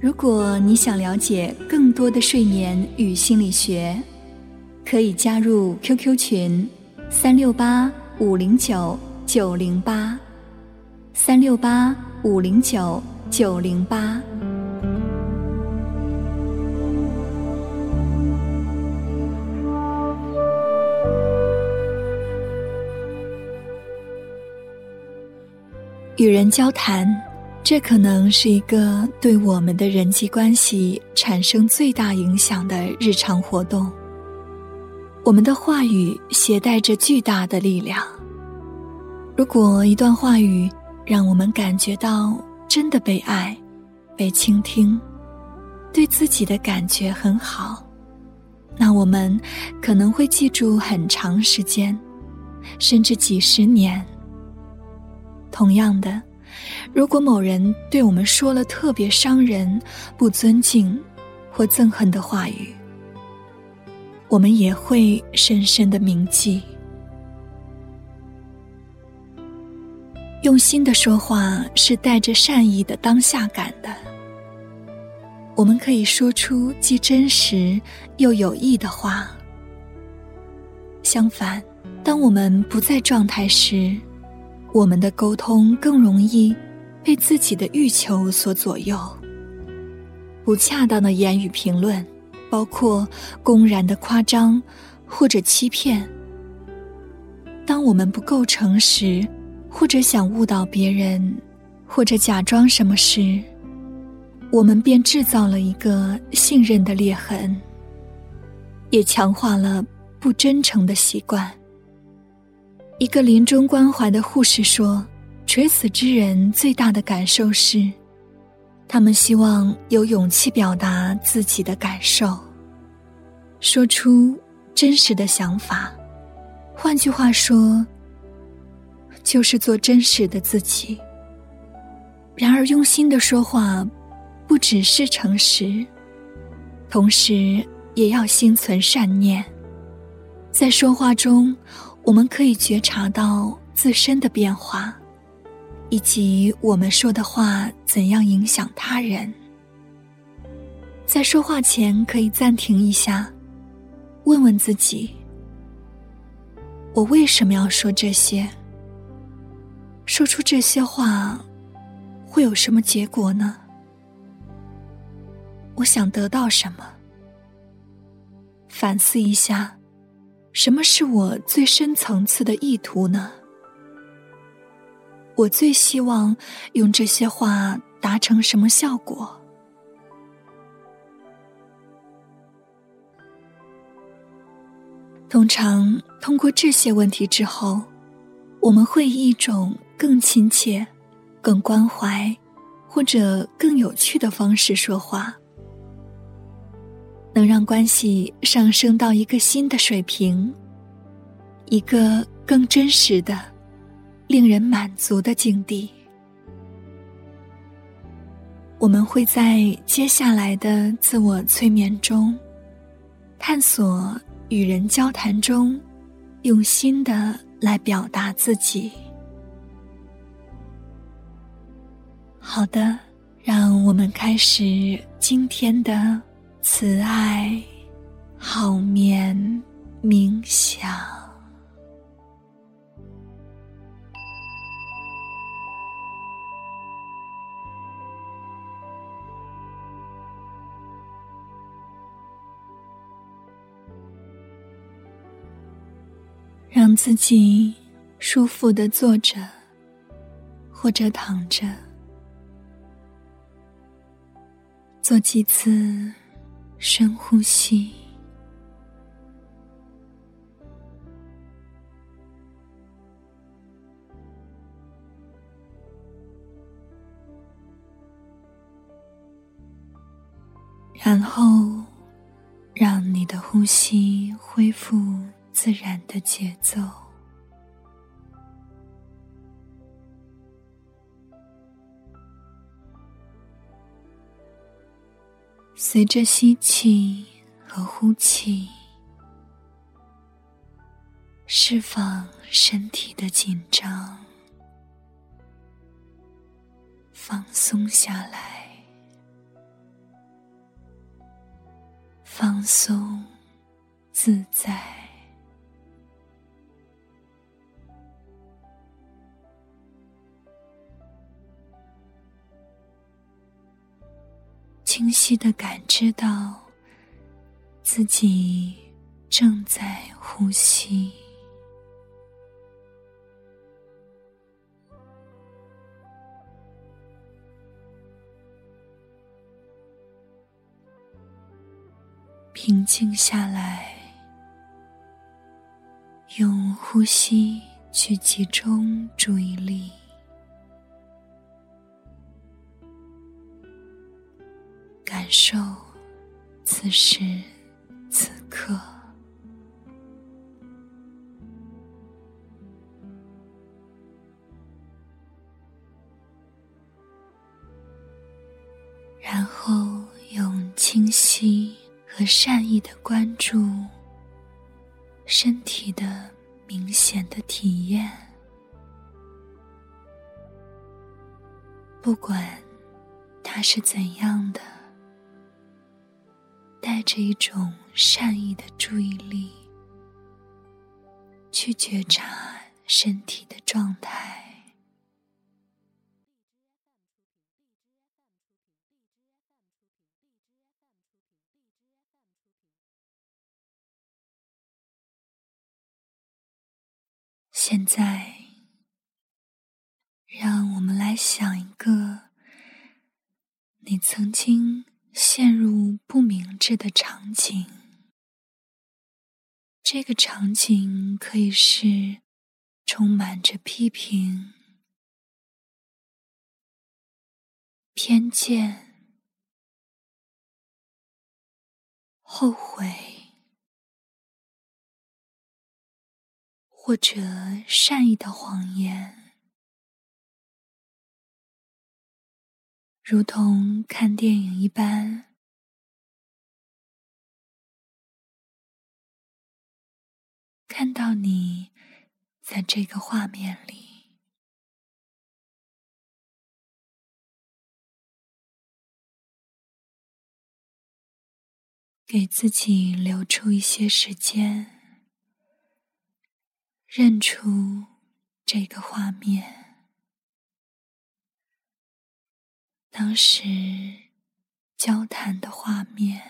如果你想了解更多的睡眠与心理学，可以加入 QQ 群：三六八五零九九零八，三六八五零九九零八。与人交谈，这可能是一个对我们的人际关系产生最大影响的日常活动。我们的话语携带着巨大的力量。如果一段话语让我们感觉到真的被爱、被倾听，对自己的感觉很好，那我们可能会记住很长时间，甚至几十年。同样的，如果某人对我们说了特别伤人、不尊敬或憎恨的话语，我们也会深深的铭记。用心的说话是带着善意的当下感的。我们可以说出既真实又有益的话。相反，当我们不在状态时，我们的沟通更容易被自己的欲求所左右。不恰当的言语评论，包括公然的夸张或者欺骗。当我们不够诚实，或者想误导别人，或者假装什么时，我们便制造了一个信任的裂痕，也强化了不真诚的习惯。一个临终关怀的护士说：“垂死之人最大的感受是，他们希望有勇气表达自己的感受，说出真实的想法。换句话说，就是做真实的自己。然而，用心的说话，不只是诚实，同时也要心存善念，在说话中。”我们可以觉察到自身的变化，以及我们说的话怎样影响他人。在说话前，可以暂停一下，问问自己：我为什么要说这些？说出这些话，会有什么结果呢？我想得到什么？反思一下。什么是我最深层次的意图呢？我最希望用这些话达成什么效果？通常通过这些问题之后，我们会以一种更亲切、更关怀或者更有趣的方式说话。能让关系上升到一个新的水平，一个更真实的、令人满足的境地。我们会在接下来的自我催眠中，探索与人交谈中，用心的来表达自己。好的，让我们开始今天的。慈爱，好眠，冥想，让自己舒服的坐着，或者躺着，做几次。深呼吸。然后让你的呼吸恢复自然的节奏。随着吸气和呼气，释放身体的紧张，放松下来，放松自在。清晰的感知到自己正在呼吸，平静下来，用呼吸去集中注意力。感受此时此刻，然后用清晰和善意的关注身体的明显的体验，不管它是怎样的。带着一种善意的注意力，去觉察身体的状态。现在，让我们来想一个你曾经。陷入不明智的场景，这个场景可以是充满着批评、偏见、后悔，或者善意的谎言。如同看电影一般，看到你在这个画面里，给自己留出一些时间，认出这个画面。当时交谈的画面，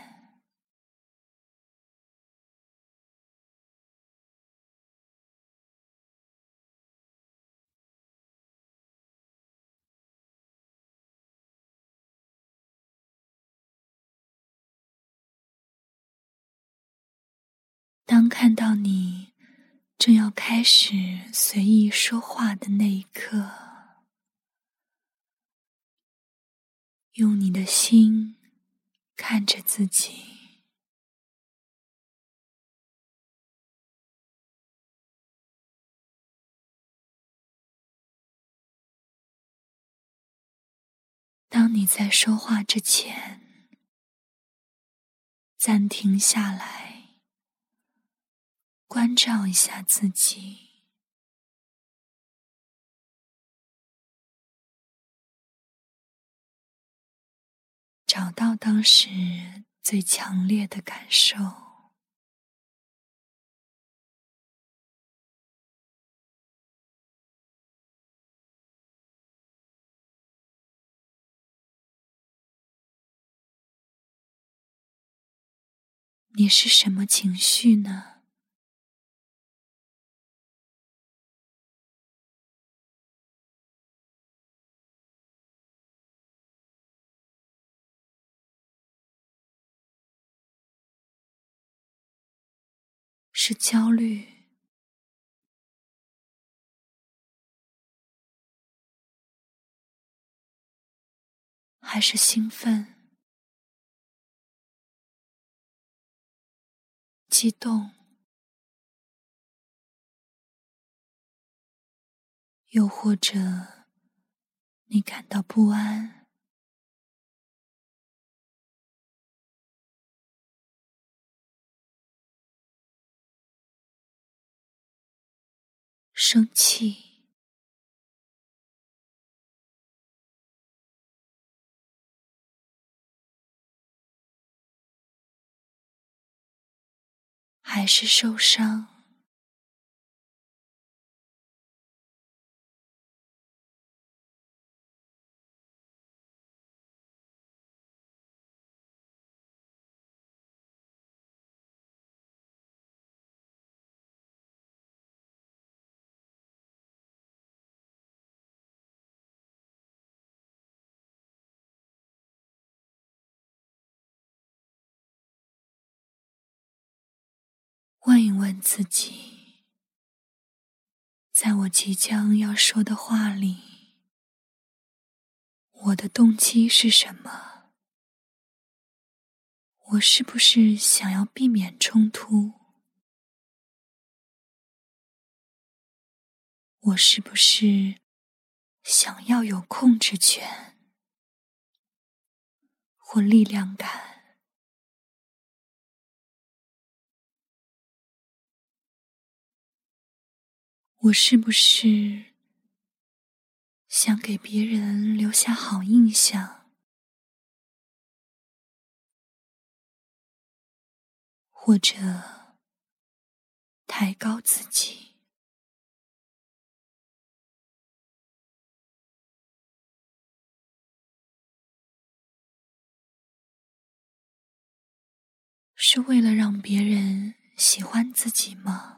当看到你正要开始随意说话的那一刻。用你的心看着自己，当你在说话之前，暂停下来，关照一下自己。找到当时最强烈的感受，你是什么情绪呢？是焦虑。还是兴奋激动又或者你感到不安？生气。还是受伤，问一问自己，在我即将要说的话里，我的动机是什么？我是不是想要避免冲突？我是不是想要有控制权或力量感？我是不是想给别人留下好印象，或者抬高自己？是为了让别人喜欢自己吗？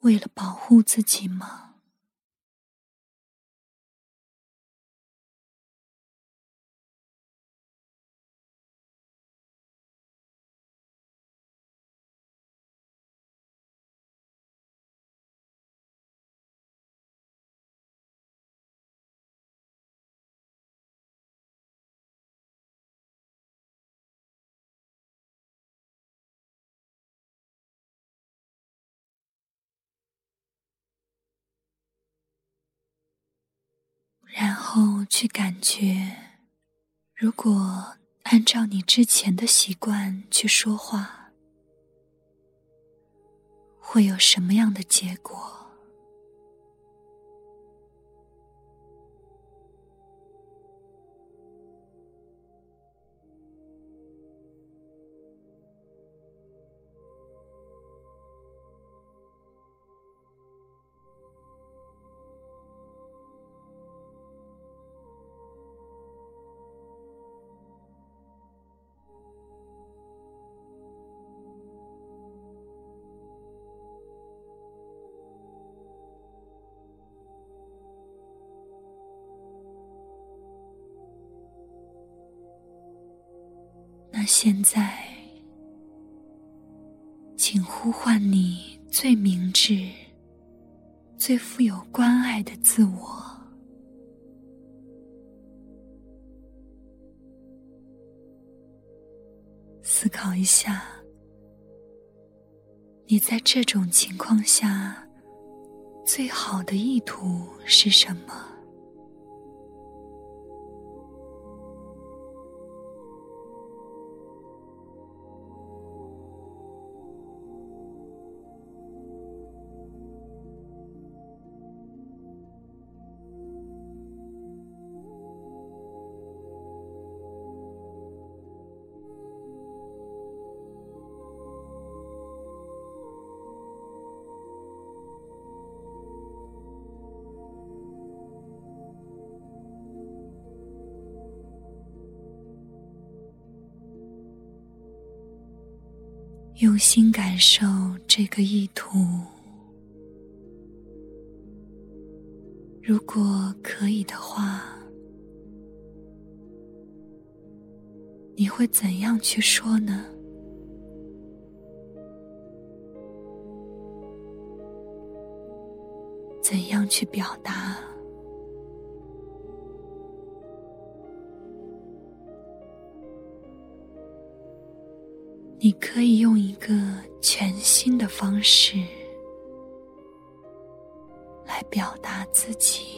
为了保护自己吗？后去感觉，如果按照你之前的习惯去说话，会有什么样的结果？那现在，请呼唤你最明智、最富有关爱的自我。思考一下，你在这种情况下最好的意图是什么？用心感受这个意图。如果可以的话，你会怎样去说呢？怎样去表达。你可以用一个全新的方式来表达自己。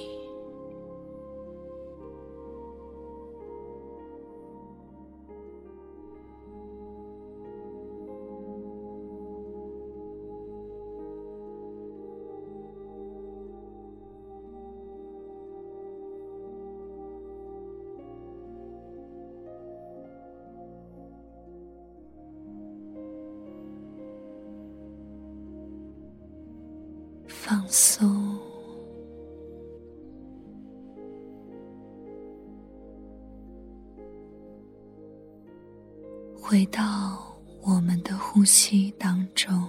放松，回到我们的呼吸当中，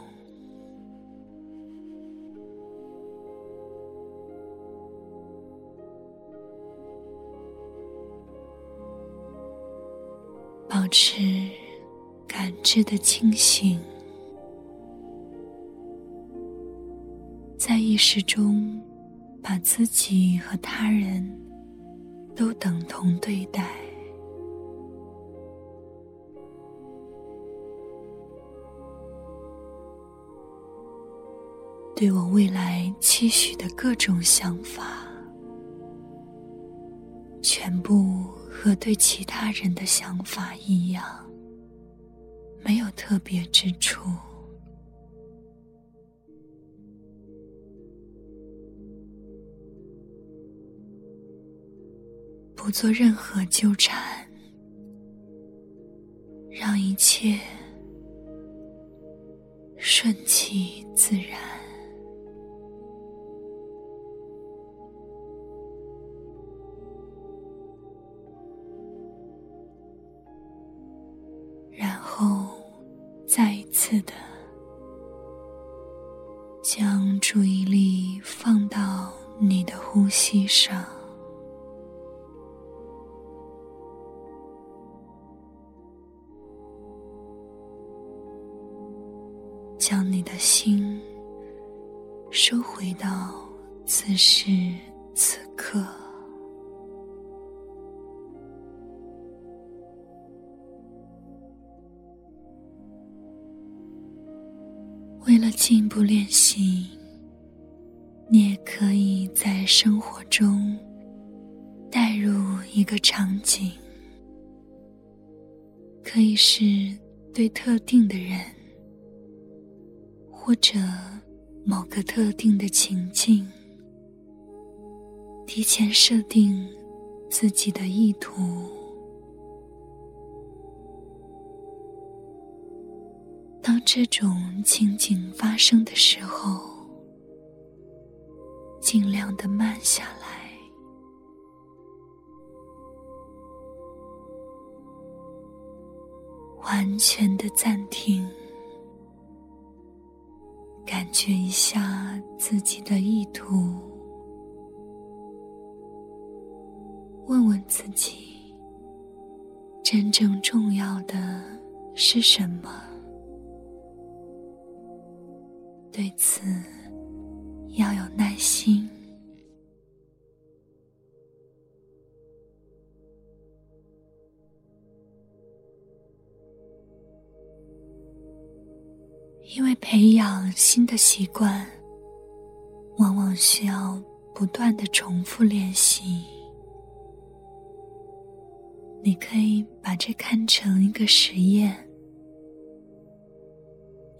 保持感知的清醒。在意识中，把自己和他人都等同对待，对我未来期许的各种想法，全部和对其他人的想法一样，没有特别之处。不做任何纠缠，让一切顺其自然，然后再一次的将注意力放到你的呼吸上。此时此刻。为了进一步练习，你也可以在生活中带入一个场景，可以是对特定的人。或者某个特定的情境，提前设定自己的意图。当这种情景发生的时候，尽量的慢下来，完全的暂停。感觉一下自己的意图，问问自己，真正重要的是什么？对此要有耐心。因为培养新的习惯，往往需要不断的重复练习。你可以把这看成一个实验，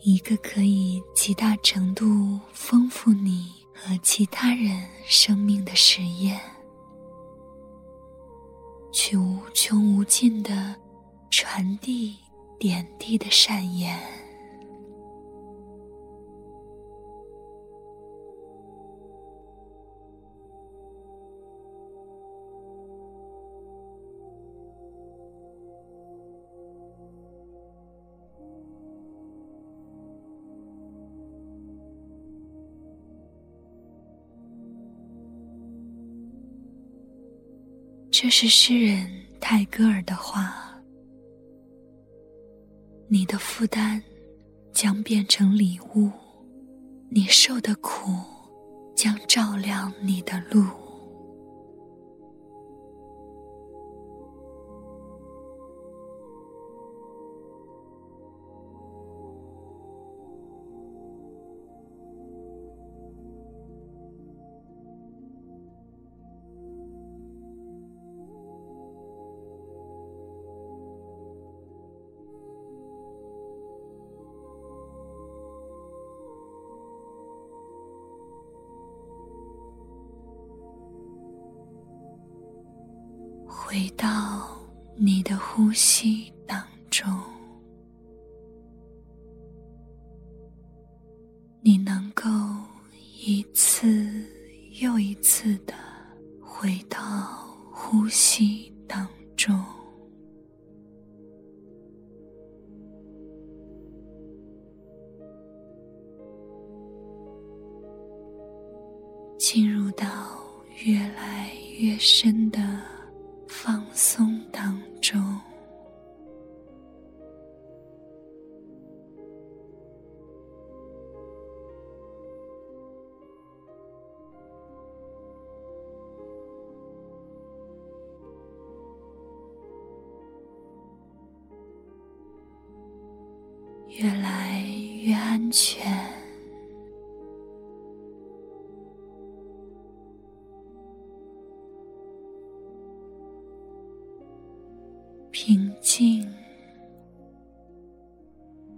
一个可以极大程度丰富你和其他人生命的实验，去无穷无尽的传递点滴的善言。是诗人泰戈尔的话：“你的负担将变成礼物，你受的苦将照亮你的路。回到你的呼吸当中，你能够一次又一次的回到呼吸当中，进入到越来越深的。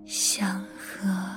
祥和，